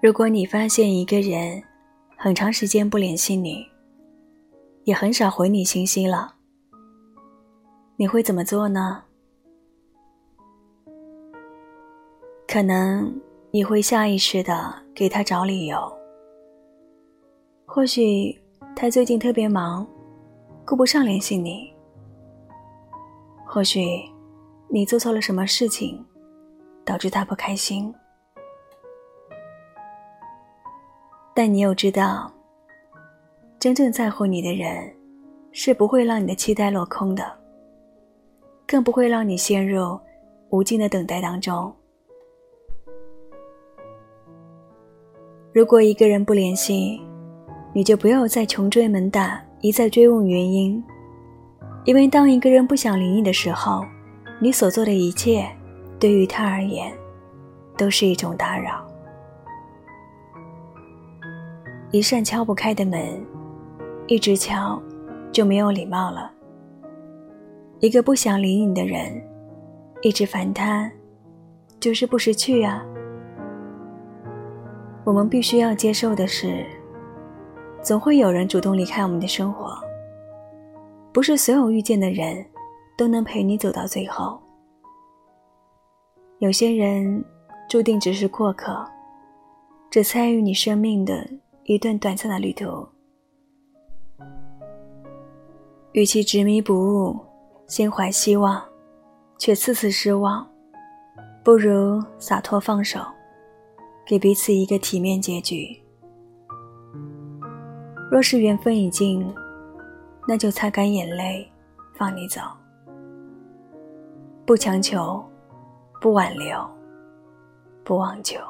如果你发现一个人很长时间不联系你，也很少回你信息了，你会怎么做呢？可能你会下意识的给他找理由，或许他最近特别忙，顾不上联系你；或许你做错了什么事情，导致他不开心。但你又知道，真正在乎你的人，是不会让你的期待落空的，更不会让你陷入无尽的等待当中。如果一个人不联系，你就不要再穷追猛打，一再追问原因，因为当一个人不想理你的时候，你所做的一切，对于他而言，都是一种打扰。一扇敲不开的门，一直敲，就没有礼貌了。一个不想理你的人，一直烦他，就是不识趣啊。我们必须要接受的是，总会有人主动离开我们的生活。不是所有遇见的人，都能陪你走到最后。有些人，注定只是过客，只参与你生命的。一段短暂的旅途，与其执迷不悟、心怀希望，却次次失望，不如洒脱放手，给彼此一个体面结局。若是缘分已尽，那就擦干眼泪，放你走，不强求，不挽留，不妄求。